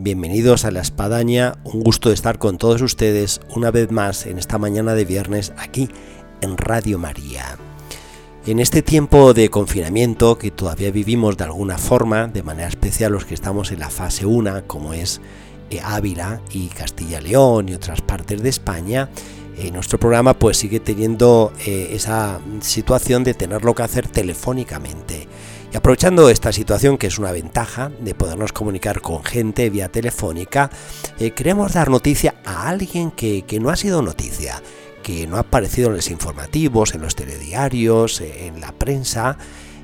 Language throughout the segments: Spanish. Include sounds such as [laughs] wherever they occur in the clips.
Bienvenidos a La Espadaña, un gusto estar con todos ustedes una vez más en esta mañana de viernes aquí en Radio María. En este tiempo de confinamiento que todavía vivimos de alguna forma, de manera especial los que estamos en la fase 1, como es eh, Ávila y Castilla-León y otras partes de España, eh, nuestro programa pues sigue teniendo eh, esa situación de tenerlo que hacer telefónicamente. Y aprovechando esta situación, que es una ventaja de podernos comunicar con gente vía telefónica, eh, queremos dar noticia a alguien que, que no ha sido noticia, que no ha aparecido en los informativos, en los telediarios, en la prensa,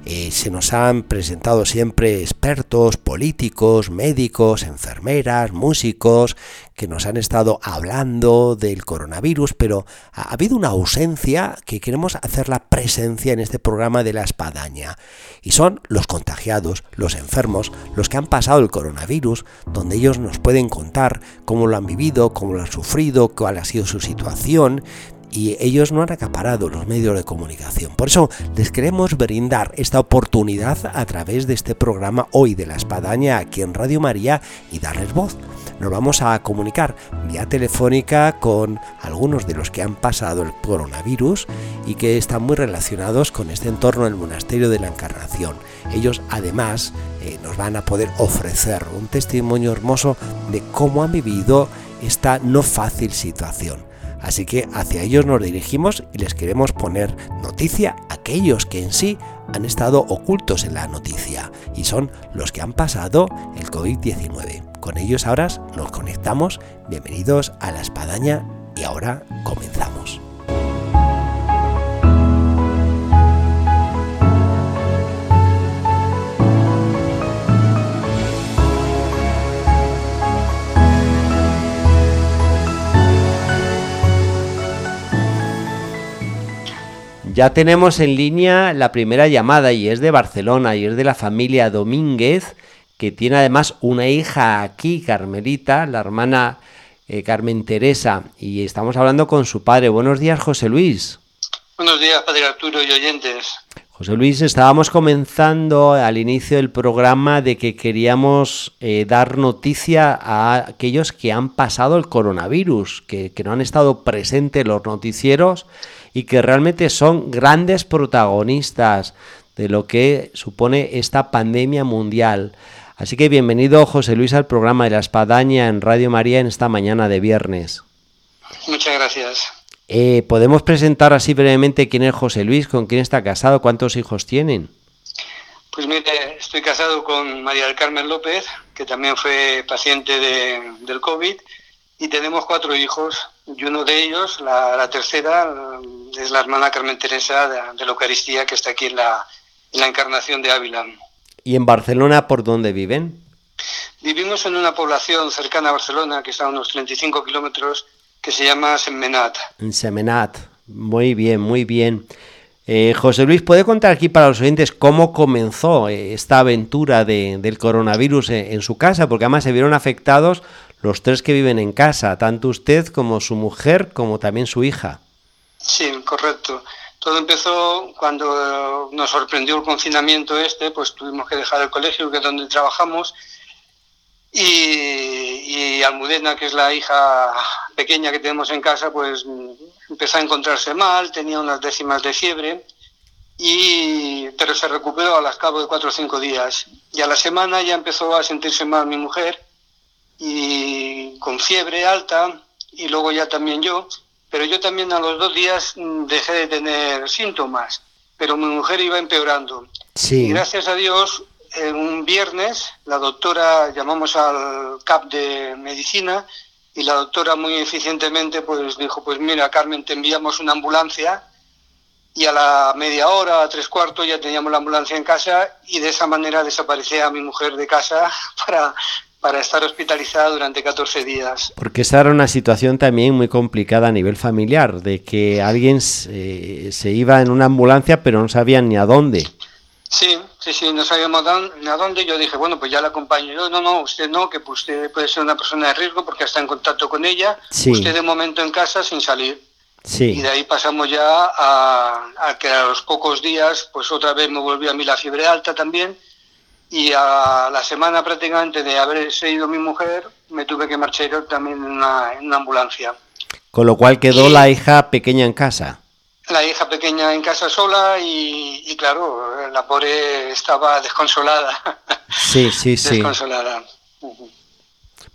eh, se nos han presentado siempre expertos, políticos, médicos, enfermeras, músicos, que nos han estado hablando del coronavirus, pero ha habido una ausencia que queremos hacer la presencia en este programa de la espadaña. Y son los contagiados, los enfermos, los que han pasado el coronavirus, donde ellos nos pueden contar cómo lo han vivido, cómo lo han sufrido, cuál ha sido su situación, y ellos no han acaparado los medios de comunicación. Por eso les queremos brindar esta oportunidad a través de este programa hoy de la espadaña aquí en Radio María y darles voz. Nos vamos a comunicar vía telefónica con algunos de los que han pasado el coronavirus y que están muy relacionados con este entorno del monasterio de la Encarnación. Ellos además eh, nos van a poder ofrecer un testimonio hermoso de cómo han vivido esta no fácil situación. Así que hacia ellos nos dirigimos y les queremos poner noticia a aquellos que en sí han estado ocultos en la noticia y son los que han pasado el COVID-19. Con ellos ahora nos conectamos. Bienvenidos a la espadaña y ahora comenzamos. Ya tenemos en línea la primera llamada y es de Barcelona y es de la familia Domínguez, que tiene además una hija aquí, Carmelita, la hermana eh, Carmen Teresa, y estamos hablando con su padre. Buenos días, José Luis. Buenos días, padre Arturo y oyentes. José Luis, estábamos comenzando al inicio del programa de que queríamos eh, dar noticia a aquellos que han pasado el coronavirus, que, que no han estado presentes en los noticieros y que realmente son grandes protagonistas de lo que supone esta pandemia mundial. Así que bienvenido José Luis al programa de la Espadaña en Radio María en esta mañana de viernes. Muchas gracias. Eh, ¿Podemos presentar así brevemente quién es José Luis, con quién está casado, cuántos hijos tienen? Pues mire, estoy casado con María del Carmen López, que también fue paciente de, del COVID, y tenemos cuatro hijos, y uno de ellos, la, tercera, es la hermana Carmen Teresa de, la Eucaristía, que está aquí en la, en la Encarnación de Ávila. ¿Y en Barcelona por dónde viven? Vivimos en una población cercana a Barcelona, que está a unos 35 kilómetros, que se llama Semenat. En Semenat, muy bien, muy bien. Eh, José Luis, ¿puede contar aquí para los oyentes cómo comenzó eh, esta aventura de, del coronavirus en, en, su casa? Porque además se vieron afectados los tres que viven en casa, tanto usted como su mujer, como también su hija. Sí, correcto. Todo empezó cuando nos sorprendió el confinamiento este, pues tuvimos que dejar el colegio, que es donde trabajamos, y, Almudena, que es la hija pequeña que tenemos en casa, pues empezó a encontrarse mal, tenía unas décimas de fiebre, y, pero se recuperó al cabo de cuatro o cinco días. Y a la semana ya empezó a sentirse mal mi mujer, y con fiebre alta y luego ya también yo, pero yo también a los dos días mm, dejé de tener síntomas, pero mi mujer iba empeorando. Sí. Y gracias a Dios, un viernes la doctora, llamamos al CAP de medicina y la doctora muy eficientemente pues dijo, pues mira Carmen, te enviamos una ambulancia y a la media hora, a tres cuartos ya teníamos la ambulancia en casa y de esa manera desaparecía mi mujer de casa [laughs] para para estar hospitalizada durante 14 días. Porque esa era una situación también muy complicada a nivel familiar, de que alguien se, se iba en una ambulancia pero no sabían ni a dónde. Sí, sí, sí, no sabíamos ni a dónde. Yo dije, bueno, pues ya la acompaño. Yo, no, no, usted no, que usted puede ser una persona de riesgo porque está en contacto con ella. Usted de momento en casa sin salir. Sí. Y de ahí pasamos ya a, a, que a los pocos días, pues otra vez me volvió a mí la fiebre alta también y a la semana prácticamente de haber ido mi mujer, me tuve que marchar también en una, ambulancia. Con lo cual quedó la hija pequeña en casa. La hija pequeña en casa sola y, claro, la pobre estaba desconsolada. [laughs] Sí, sí, sí. Desconsolada.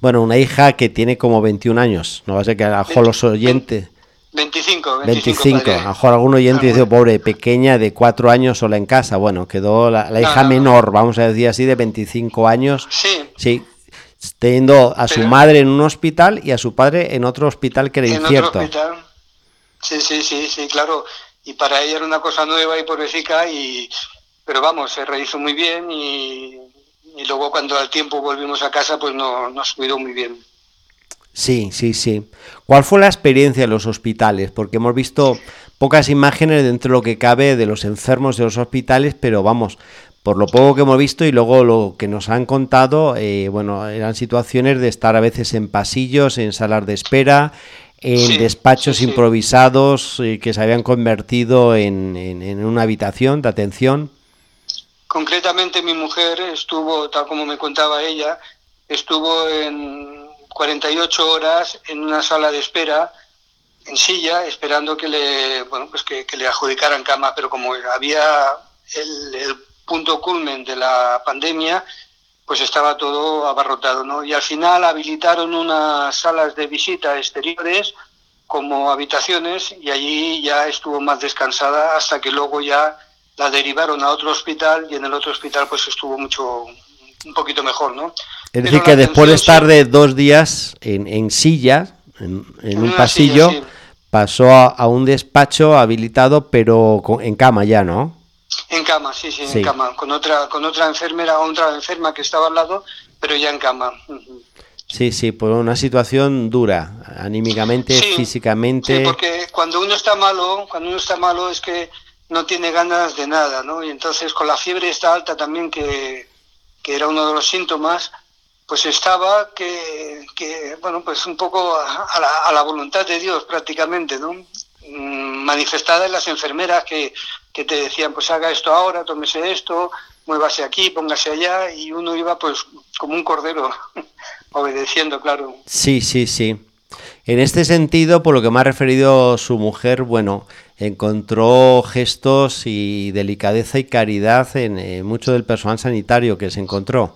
Bueno, una hija que tiene como 21 años, no va a ser que a los oyentes... 25, 25. A lo mejor algún oyente dice, pobre, pequeña de 4 años sola en casa. Bueno, quedó la, hija menor, vamos a decir así, de 25 años. Sí. Sí, teniendo a su madre en un hospital y a su padre en otro hospital que era incierto. Sí, sí, sí, sí, claro. Y para ella era una cosa nueva y pobrecita, y, pero vamos, se rehizo muy bien y, y luego cuando al tiempo volvimos a casa, pues no, nos cuidó muy bien. Sí, sí, sí. ¿Cuál fue la experiencia en los hospitales? Porque hemos visto pocas imágenes dentro de lo que cabe de los enfermos de los hospitales, pero vamos, por lo poco que hemos visto y luego lo que nos han contado, eh, bueno, eran situaciones de estar a veces en pasillos, en salas de espera, en despachos improvisados eh, que se habían convertido en, en una habitación de atención. Concretamente mi mujer estuvo, tal como me contaba ella, estuvo en 48 horas en una sala de espera, en silla, esperando que le, bueno, pues que, le adjudicaran cama, pero como había el, punto culmen de la pandemia, pues estaba todo abarrotado, ¿no? Y al final habilitaron unas salas de visita exteriores como habitaciones y allí ya estuvo más descansada hasta que luego ya la derivaron a otro hospital y en el otro hospital pues estuvo mucho un poquito mejor, ¿no? Es decir, que después de estar de dos días en, en silla, en, un pasillo, pasó a, un despacho habilitado, pero en cama ya, ¿no? En cama, sí, sí, en cama, con otra, con otra enfermera, otra enferma que estaba al lado, pero ya en cama. Sí, sí, por una situación dura, anímicamente, físicamente. Sí, porque cuando uno está malo, cuando uno está malo es que no tiene ganas de nada, ¿no? Y entonces con la fiebre está alta también que que era uno de los síntomas, pues estaba que, bueno, pues un poco a, la, voluntad de Dios prácticamente, ¿no? Mm, manifestada en las enfermeras que, que te decían, pues haga esto ahora, tómese esto, muévase aquí, póngase allá, y uno iba pues como un cordero, [laughs] obedeciendo, claro. Sí, sí, sí. En este sentido, por lo que me ha referido su mujer, bueno, encontró gestos y delicadeza y caridad en mucho del personal sanitario que se encontró.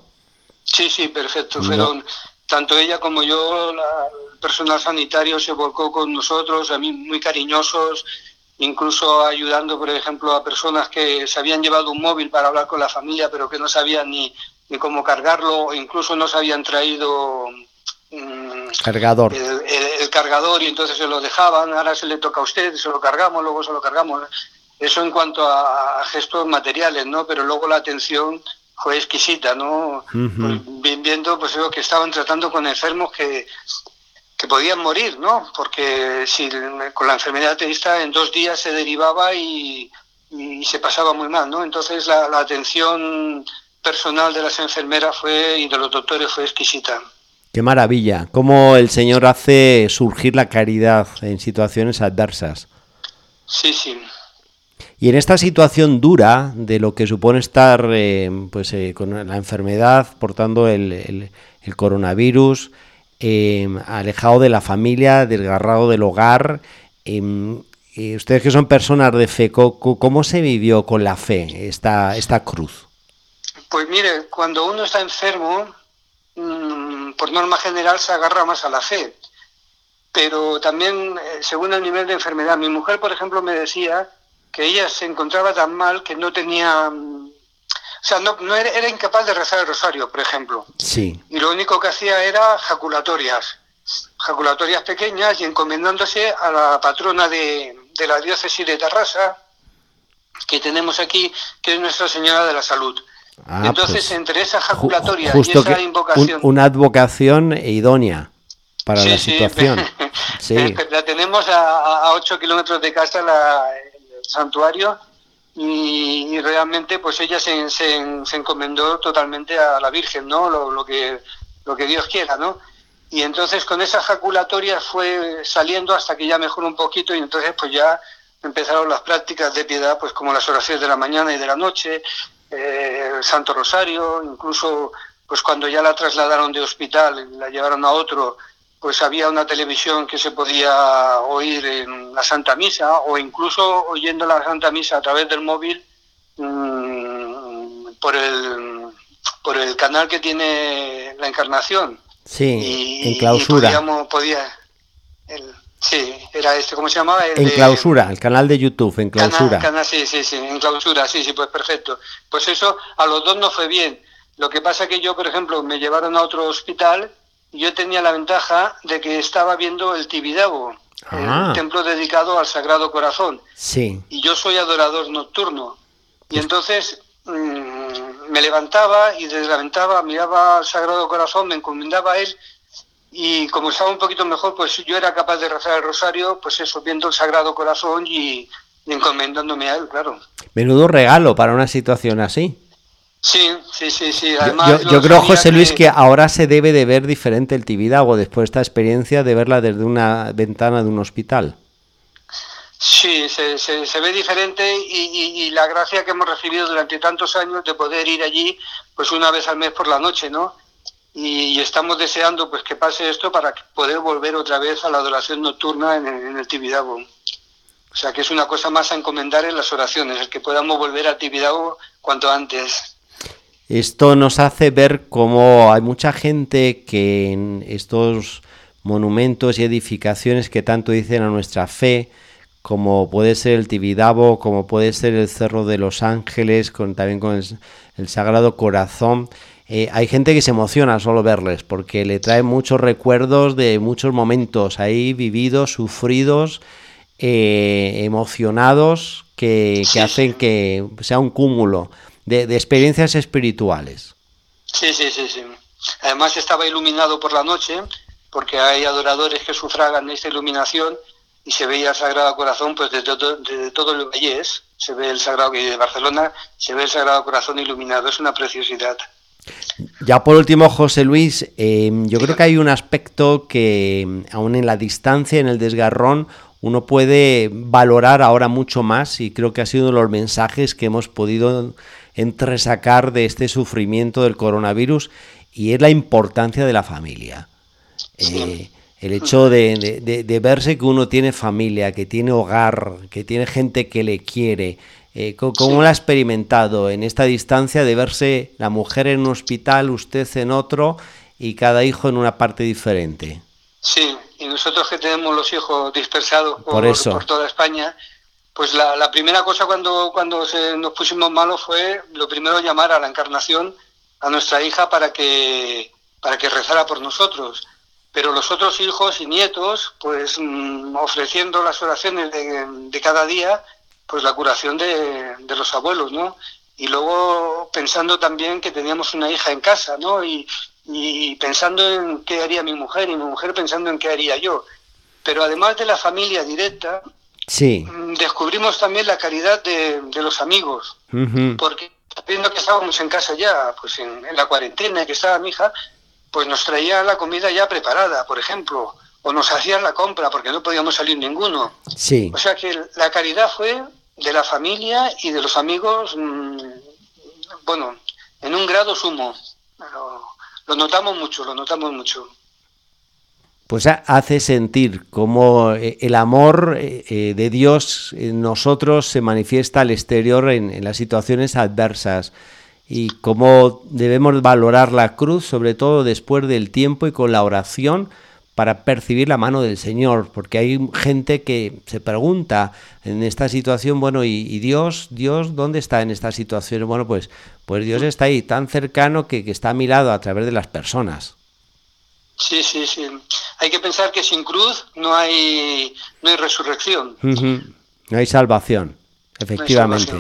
Sí, sí, perfecto. Fueron tanto ella como yo, el personal sanitario se volcó con nosotros, a mí muy cariñosos, incluso ayudando, por ejemplo, a personas que se habían llevado un móvil para hablar con la familia, pero que no sabían ni, ni cómo cargarlo, o incluso no se habían traído Mm, cargador. El, cargador y entonces se lo dejaban, ahora se le toca a usted, se lo cargamos, luego se lo cargamos. Eso en cuanto a, gestos materiales, ¿no? Pero luego la atención fue exquisita, ¿no? Pues, viendo pues que estaban tratando con enfermos que, que podían morir, ¿no? Porque si con la enfermedad tenista en dos días se derivaba y, y se pasaba muy mal, ¿no? Entonces la, la atención personal de las enfermeras fue y de los doctores fue exquisita. Qué maravilla, cómo el Señor hace surgir la caridad en situaciones adversas. Sí, sí. Y en esta situación dura de lo que supone estar eh, pues, eh, con la enfermedad, portando el, coronavirus, eh, alejado de la familia, desgarrado del hogar, ustedes que son personas de fe, ¿cómo, se vivió con la fe esta, esta cruz? Pues mire, cuando uno está enfermo, Mm, por norma general se agarra más a la fe. Pero también, según el nivel de enfermedad, mi mujer, por ejemplo, me decía que ella se encontraba tan mal que no tenía, mm, o sea, no, no era, incapaz de rezar el rosario, por ejemplo. Sí. Y lo único que hacía era jaculatorias, jaculatorias pequeñas y encomendándose a la patrona de, de la diócesis de Tarrasa, que tenemos aquí, que es Nuestra Señora de la Salud. Ah, Entonces, pues, entre esa jaculatoria y esa invocación... una advocación idónea para la situación. [laughs] sí. [laughs] La tenemos a, a 8 kilómetros de casa, la, santuario, y, realmente pues ella se, se, encomendó totalmente a la Virgen, ¿no? Lo, lo, que, lo que Dios quiera, ¿no? Y entonces con esa jaculatoria fue saliendo hasta que ya mejoró un poquito y entonces pues ya empezaron las prácticas de piedad, pues como las oraciones de la mañana y de la noche, eh, el Santo Rosario, incluso pues cuando ya la trasladaron de hospital, la llevaron a otro, pues había una televisión que se podía oír en la Santa Misa o incluso oyendo la Santa Misa a través del móvil mmm, por el por el canal que tiene la Encarnación. Sí, en clausura. podía, sí, era este, ¿cómo se llamaba? en clausura, el canal de YouTube, en clausura. sí, sí, sí, en clausura, sí, sí, pues perfecto. Pues eso a los dos no fue bien. Lo que pasa que yo, por ejemplo, me llevaron a otro hospital yo tenía la ventaja de que estaba viendo el Tibidabo, ah. el templo dedicado al Sagrado Corazón. Sí. Y yo soy adorador nocturno. Y entonces mm, me levantaba y desde la ventana miraba al Sagrado Corazón, me encomendaba a él y como estaba un poquito mejor, pues yo era capaz de rezar el rosario, pues eso, viendo el Sagrado Corazón y encomendándome a él, claro. Menudo regalo para una situación así. Sí, sí, sí, sí. yo, creo, José Luis, que ahora se debe de ver diferente el Tibidago después de esta experiencia de verla desde una ventana de un hospital. Sí, se, se, ve diferente y, la gracia que hemos recibido durante tantos años de poder ir allí pues una vez al mes por la noche, ¿no? Y, estamos deseando pues que pase esto para poder volver otra vez a la adoración nocturna en, en el Tibidago. O sea que es una cosa más a encomendar en las oraciones, el que podamos volver al Tibidago cuanto antes. Esto nos hace ver cómo hay mucha gente que en estos monumentos y edificaciones que tanto dicen a nuestra fe, como puede ser el Tibidabo, como puede ser el Cerro de los Ángeles, con, también con el, Sagrado Corazón, eh, hay gente que se emociona solo verles, porque le trae muchos recuerdos de muchos momentos ahí vividos, sufridos, eh, emocionados, que hacen que sea un cúmulo de, experiencias espirituales. Sí, sí, sí, sí. Además estaba iluminado por la noche, porque hay adoradores que sufragan esta iluminación y se veía el Sagrado Corazón pues desde todo, desde todo el Vallés, se ve el Sagrado de Barcelona, se ve el Sagrado Corazón iluminado, es una preciosidad. Ya por último, José Luis, em, yo creo que hay un aspecto que aún en la distancia, en el desgarrón, uno puede valorar ahora mucho más y creo que ha sido uno de los mensajes que hemos podido entresacar de este sufrimiento del coronavirus y es la importancia de la familia. Eh, el hecho de, verse que uno tiene familia, que tiene hogar, que tiene gente que le quiere. Eh, ¿Cómo lo ha experimentado en esta distancia de verse la mujer en un hospital, usted en otro y cada hijo en una parte diferente? Sí, y nosotros que tenemos los hijos dispersados por, por toda España, pues la, primera cosa cuando, cuando se nos pusimos malos fue lo primero llamar a la encarnación, a nuestra hija, para que, para que rezara por nosotros. Pero los otros hijos y nietos, pues mm, ofreciendo las oraciones de, de, cada día, pues la curación de, de, los abuelos, ¿no? Y luego pensando también que teníamos una hija en casa, ¿no? Y pensando en qué haría mi mujer y mi mujer pensando en qué haría yo. Pero además de la familia directa, Sí. Mm, descubrimos también la caridad de, los amigos, porque viendo que estábamos en casa ya, pues en, la cuarentena, que estaba mi hija, pues nos traía la comida ya preparada, por ejemplo, o nos hacían la compra porque no podíamos salir ninguno. Sí. O sea que la caridad fue de la familia y de los amigos, mm, bueno, en un grado sumo. lo notamos mucho, lo notamos mucho pues hace sentir cómo eh, el amor eh, eh, de Dios en nosotros se manifiesta al exterior en, las situaciones adversas y cómo debemos valorar la cruz, sobre todo después del tiempo y con la oración, para percibir la mano del Señor, porque hay gente que se pregunta en esta situación, bueno, ¿y, Dios, Dios, dónde está en esta situación? Bueno, pues, pues Dios está ahí, tan cercano que, está a mi lado a través de las personas. Sí, sí, sí. Hay que pensar que sin cruz no hay, no hay resurrección. No hay salvación, efectivamente.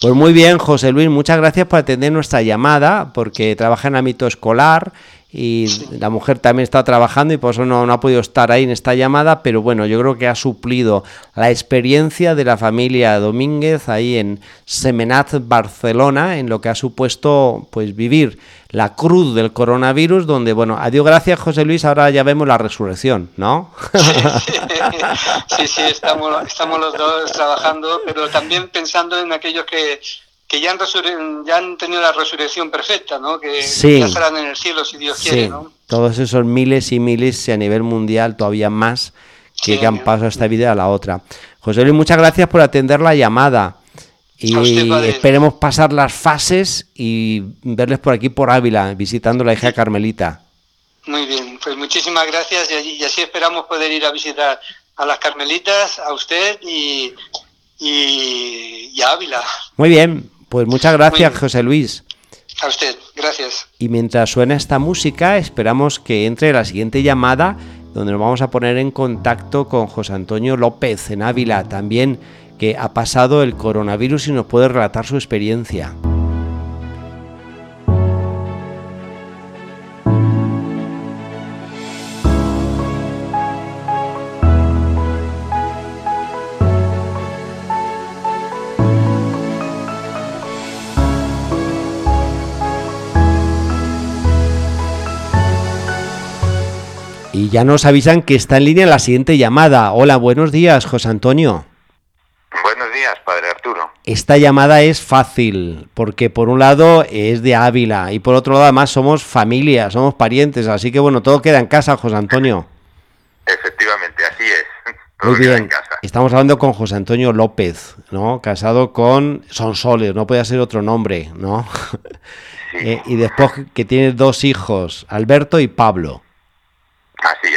Pues muy bien, José Luis, muchas gracias por atender nuestra llamada, porque trabaja en ámbito escolar y la mujer también está trabajando y por eso no, ha podido estar ahí en esta llamada, pero bueno, yo creo que ha suplido la experiencia de la familia Domínguez ahí en Semenat, Barcelona, en lo que ha supuesto pues vivir la cruz del coronavirus, donde, bueno, adiós, gracias José Luis, ahora ya vemos la resurrección, ¿no? [laughs] Sí, sí, estamos, estamos los dos trabajando, pero también pensando en aquellos que que ya han, ya han tenido la resurrección perfecta, ¿no? Que ya estarán en el cielo si Dios quiere, ¿no? Todos esos miles y miles y a nivel mundial todavía más que, han pasado esta vida a la otra. José Luis, muchas gracias por atender la llamada. Y esperemos pasar las fases y verles por aquí por Ávila, visitando la hija Carmelita. Muy bien, pues muchísimas gracias y, así esperamos poder ir a visitar a las Carmelitas, a usted y, y a Ávila. Muy bien, pues muchas gracias, José Luis. A usted, gracias. Y mientras suena esta música, esperamos que entre la siguiente llamada, donde nos vamos a poner en contacto con José Antonio López en Ávila, también que ha pasado el coronavirus y nos puede relatar su experiencia. Ya nos avisan que está en línea la siguiente llamada. Hola, buenos días, José Antonio. Buenos días, padre Arturo. Esta llamada es fácil, porque por un lado es de Ávila y por otro lado además somos familia, somos parientes, así que bueno, todo queda en casa, José Antonio. [laughs] Efectivamente, así es. [laughs] Muy bien. Estamos hablando con José Antonio López, ¿no? Casado con Sonsoles, no puede ser otro nombre, ¿no? [laughs] Eh, y después que tiene dos hijos, Alberto y Pablo. Así.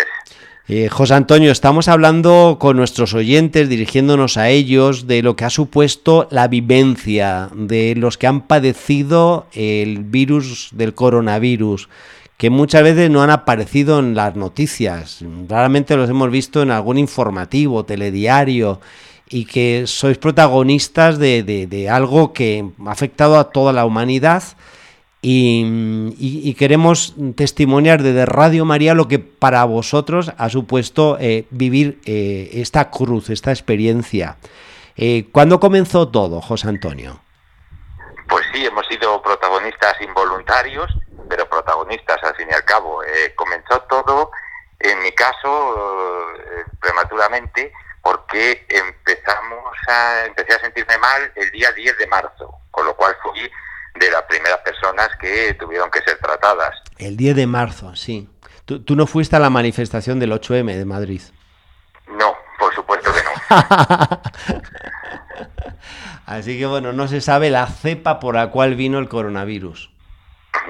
Eh, José Antonio, estamos hablando con nuestros oyentes, dirigiéndonos a ellos, de lo que ha supuesto la vivencia de los que han padecido el virus del coronavirus, que muchas veces no han aparecido en las noticias, raramente los hemos visto en algún informativo, telediario, y que sois protagonistas de, de algo que ha afectado a toda la humanidad y, queremos testimoniar desde Radio María lo que para vosotros ha supuesto eh, vivir eh, esta cruz, esta experiencia. Eh, ¿Cuándo comenzó todo, José Antonio? Pues sí, hemos sido protagonistas involuntarios, pero protagonistas al fin y al cabo. comenzó todo, en mi caso, prematuramente, porque empezamos a, empecé a sentirme mal el día 10 de marzo, con lo cual fui de las primeras personas que tuvieron que ser tratadas. El 10 de marzo, sí. ¿Tú, no fuiste a la manifestación del 8M de Madrid? No, por supuesto que no. [laughs] Así que bueno, no se sabe la cepa por la cual vino el coronavirus.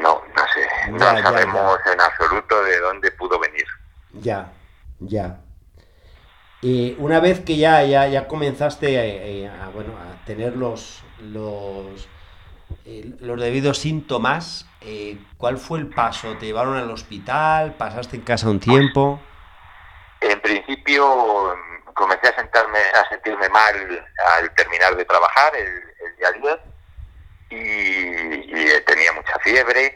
No, no sé. no sabemos en absoluto de dónde pudo venir. Ya, ya. Y una vez que ya, ya, ya comenzaste eh, eh, a, bueno, a tener los, los eh, los debidos síntomas, eh, ¿cuál fue el paso? ¿Te llevaron al hospital? ¿Pasaste en casa un tiempo? En principio comencé a, sentarme, a sentirme mal al terminar de trabajar el, día 10 y, tenía mucha fiebre.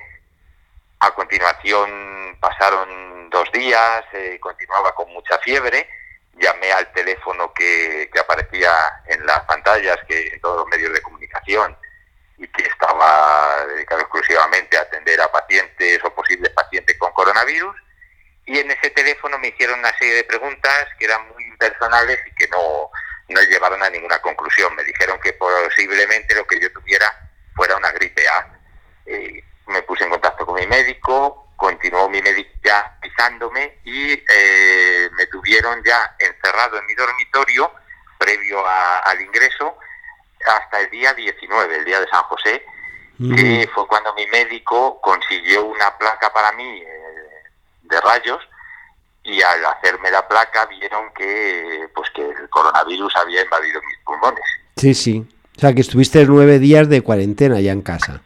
A continuación pasaron dos días, eh, continuaba con mucha fiebre. Llamé al teléfono que, que aparecía en las pantallas, que en todos los medios de comunicación, y que estaba dedicado exclusivamente a atender a pacientes o posibles pacientes con coronavirus. Y en ese teléfono me hicieron una serie de preguntas que eran muy personales y que no, no llevaron a ninguna conclusión. Me dijeron que posiblemente lo que yo tuviera fuera una gripe A. Eh, me puse en contacto con mi médico, continuó mi médico ya pisándome y eh, me tuvieron ya encerrado en mi dormitorio previo al ingreso hasta el día 19, el día de San José, que fue cuando mi médico consiguió una placa para mí eh, de rayos y al hacerme la placa vieron que pues que el coronavirus había invadido mis pulmones. Sí, sí. O sea, que estuviste nueve días de cuarentena ya en casa.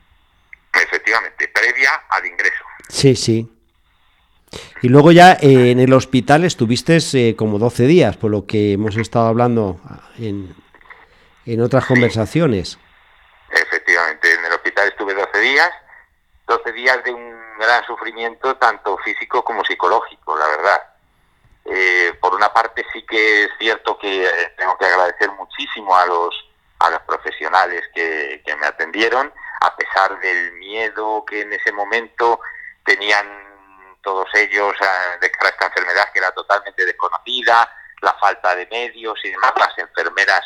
Efectivamente, previa al ingreso. Sí, sí. Y luego ya eh, en el hospital estuviste eh, como 12 días, por lo que hemos estado hablando en, en otras conversaciones. Efectivamente, en el hospital estuve 12 días, 12 días de un gran sufrimiento, tanto físico como psicológico, la verdad. Eh, por una parte sí que es cierto que eh, tengo que agradecer muchísimo a los a los profesionales que, que me atendieron, a pesar del miedo que en ese momento tenían todos ellos eh, de cara a esta enfermedad que era totalmente desconocida, la falta de medios y demás, las enfermeras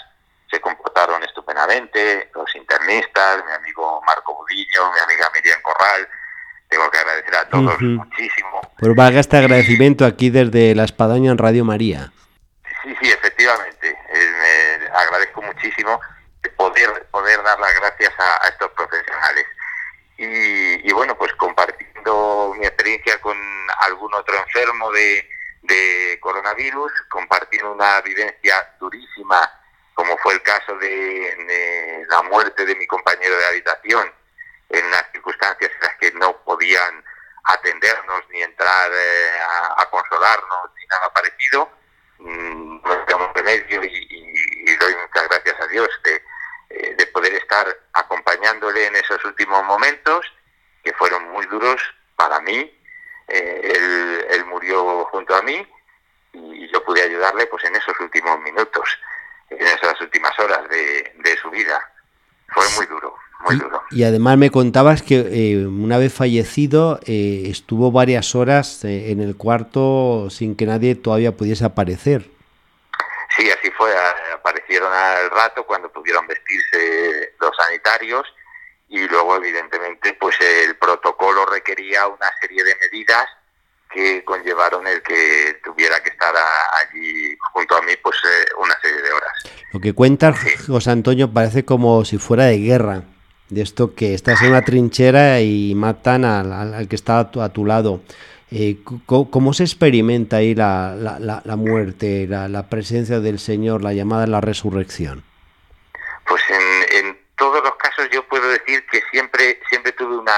se comportaron estupendamente, los internistas, mi amigo Marco Budillo, mi amiga Miriam Corral, tengo que agradecer a todos muchísimo. Pues valga este agradecimiento aquí desde La Espadaña en Radio María. Sí, sí, efectivamente, eh, agradezco muchísimo poder, poder dar las gracias a, estos profesionales. Y, y, bueno, pues compartiendo mi experiencia con algún otro enfermo de, de coronavirus, compartiendo una vivencia durísima, como fue el caso de, la muerte de mi compañero de habitación, en las circunstancias en las que no podían atendernos ni entrar eh, a, consolarnos ni nada parecido, mm, no tenemos remedio y, y, doy muchas gracias a Dios de, eh, de poder estar acompañándole en esos últimos momentos que fueron muy duros para mí. Eh, él, murió junto a mí y yo pude ayudarle pues en esos últimos minutos, en esas últimas horas de, su vida. Fue muy duro, muy duro. Y además me contabas que eh, una vez fallecido eh, estuvo varias horas en el cuarto sin que nadie todavía pudiese aparecer. Sí, así fue. Aparecieron al rato cuando pudieron vestirse los sanitarios y luego evidentemente pues el protocolo requería una serie de medidas que conllevaron el que tuviera que estar allí junto a mí pues eh, una serie de horas. Lo que cuenta José Antonio parece como si fuera de guerra, de esto que estás en una trinchera y matan al, que está a tu, lado. Eh, ¿cómo, se experimenta ahí la, la, la muerte, la, presencia del Señor, la llamada a la resurrección? Pues en, en todos los casos yo puedo decir que siempre, siempre tuve una,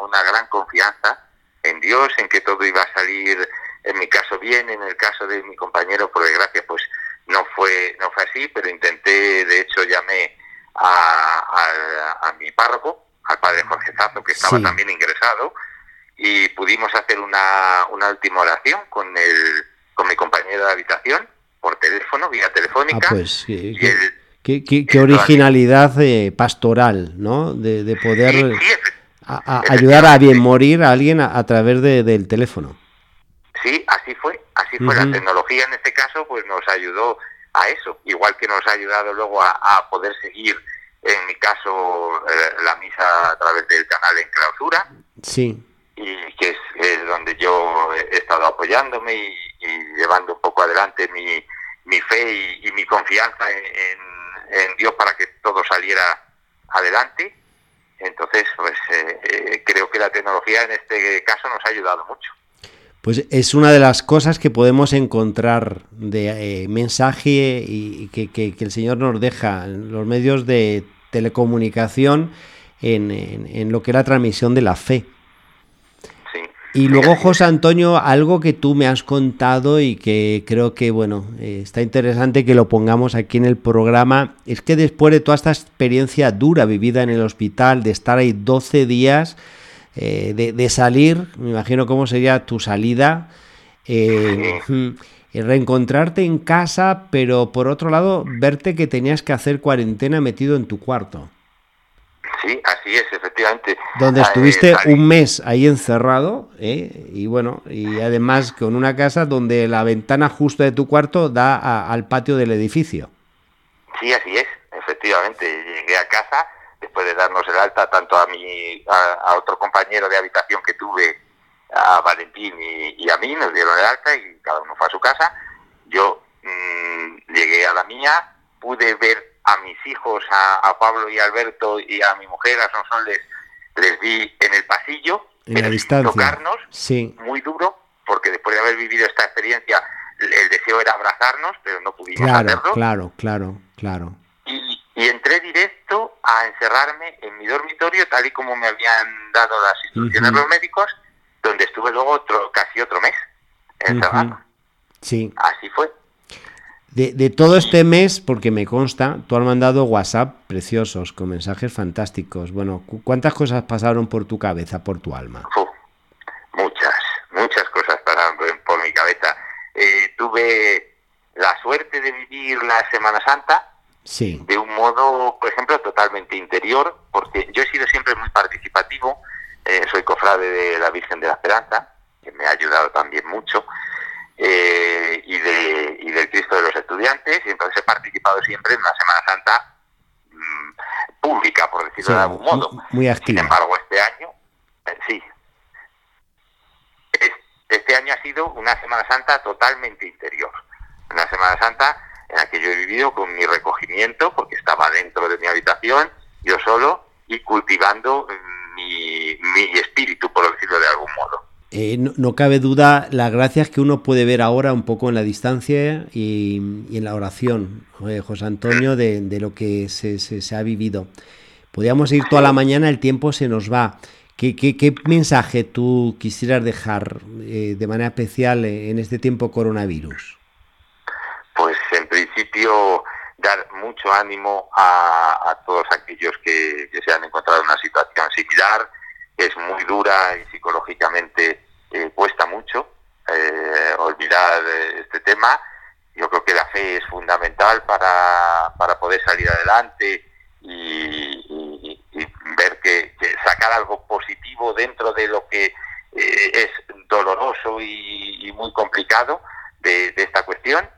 una gran confianza en Dios, en que todo iba a salir, en mi caso bien, en el caso de mi compañero, por desgracia, pues no fue, no fue así, pero intenté, de hecho llamé a, a, mi párroco, al padre Jorge Zazo, que estaba también ingresado, y pudimos hacer una, una última oración con el, con mi compañero de habitación, por teléfono, vía telefónica. Ah, pues, y Qué, qué, originalidad eh, pastoral, ¿no? De, poder ayudar a bien morir a alguien a, través de, del teléfono. Sí, así fue, así fue. La tecnología en este caso pues nos ayudó a eso, igual que nos ha ayudado luego a, poder seguir, en mi caso, eh, la misa a través del canal en clausura. Sí. Y que es, donde yo he estado apoyándome y, llevando un poco adelante mi, mi fe y, mi confianza en en Dios para que todo saliera adelante. Entonces, pues eh, eh, creo que la tecnología en este caso nos ha ayudado mucho. Pues es una de las cosas que podemos encontrar de eh, mensaje y que, el Señor nos deja en los medios de telecomunicación en lo que es la transmisión de la fe. Y luego, José Antonio, algo que tú me has contado y que creo que, bueno, eh, está interesante que lo pongamos aquí en el programa, es que después de toda esta experiencia dura vivida en el hospital, de estar ahí 12 días, eh, de, salir, me imagino cómo sería tu salida, eh, reencontrarte en casa, pero por otro lado, verte que tenías que hacer cuarentena metido en tu cuarto. Sí, así es, efectivamente. Donde ah, estuviste un mes ahí encerrado, ¿eh? y bueno, y además con una casa donde la ventana justo de tu cuarto da al patio del edificio. Sí, así es, efectivamente. Llegué a casa después de darnos el alta tanto a mi, a, otro compañero de habitación que tuve, a Valentín y, a mí, nos dieron el alta y cada uno fue a su casa. Yo mm, llegué a la mía, pude ver a mis hijos, a, Pablo y Alberto y a mi mujer, a Sonson, les, les vi en el pasillo, en la distancia. tocarnos, sí. muy duro, porque después de haber vivido esta experiencia, el deseo era abrazarnos, pero no pudimos claro, hacerlo. Claro, claro, claro. Y, y, entré directo a encerrarme en mi dormitorio, tal y como me habían dado las instrucciones los médicos, donde estuve luego otro, casi otro mes encerrado. Sí. Así fue. De, todo este mes, porque me consta, tú has mandado WhatsApp preciosos, con mensajes fantásticos. Bueno, ¿cuántas cosas pasaron por tu cabeza, por tu alma? muchas, muchas cosas pasaron por, mi cabeza. Eh, tuve la suerte de vivir la Semana Santa sí. de un modo, por ejemplo, totalmente interior, porque yo he sido siempre muy participativo, eh, soy cofrade de la Virgen de la Esperanza, que me ha ayudado también mucho, eh, y, de, y del Cristo de los Estudiantes, y entonces he participado siempre en una Semana Santa mm, pública, por decirlo de algún modo. Muy activa. Sin embargo, este año, eh, sí, este año ha sido una Semana Santa totalmente interior. Una Semana Santa en la que yo he vivido con mi recogimiento, porque estaba dentro de mi habitación, yo solo, y cultivando mi, mi espíritu, por decirlo de algún modo. Eh, no, cabe duda las gracias que uno puede ver ahora un poco en la distancia y, en la oración, eh, José Antonio, de, lo que se, se, ha vivido. Podríamos ir toda la mañana, el tiempo se nos va. ¿Qué, qué, mensaje tú quisieras dejar eh, de manera especial en este tiempo coronavirus? Pues en principio dar mucho ánimo a, todos aquellos que, que se han encontrado en una situación similar, es muy dura y psicológicamente eh, cuesta mucho eh, olvidar eh, este tema. Yo creo que la fe es fundamental para, para poder salir adelante y, ver que, sacar algo positivo dentro de lo que es doloroso y, muy complicado de, de esta cuestión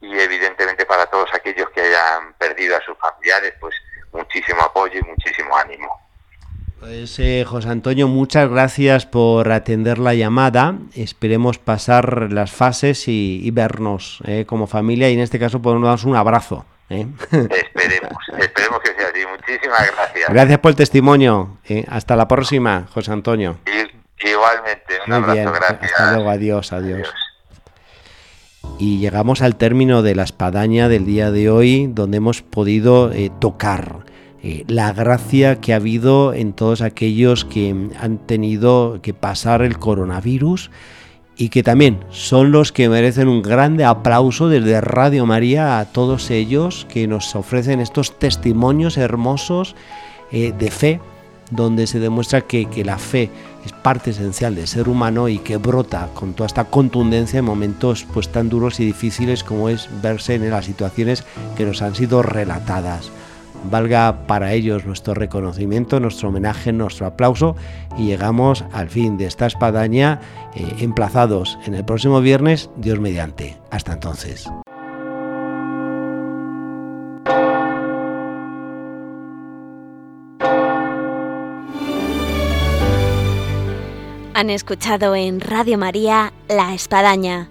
y evidentemente para todos aquellos que hayan perdido a sus familiares pues muchísimo apoyo y muchísimo ánimo. Pues eh, José Antonio, muchas gracias por atender la llamada. Esperemos pasar las fases y, vernos eh, como familia y en este caso podernos un abrazo. Eh. [laughs] Esperemos, esperemos que sea así. Muchísimas gracias. Gracias por el testimonio. hasta la próxima, José Antonio. igualmente, un abrazo, gracias. Hasta luego, adiós, adiós. Y llegamos al término de la espadaña del día de hoy, donde hemos podido tocar eh, la gracia que ha habido en todos aquellos que han tenido que pasar el coronavirus y que también son los que merecen un grande aplauso desde Radio María a todos ellos que nos ofrecen estos testimonios hermosos eh, de fe, donde se demuestra que, que, la fe es parte esencial del ser humano y que brota con toda esta contundencia en momentos pues tan duros y difíciles como es verse en las situaciones que nos han sido relatadas valga para ellos nuestro reconocimiento, nuestro homenaje, nuestro aplauso y llegamos al fin de esta espadaña eh, emplazados en el próximo viernes, Dios mediante. Hasta entonces. Han escuchado en Radio María La Espadaña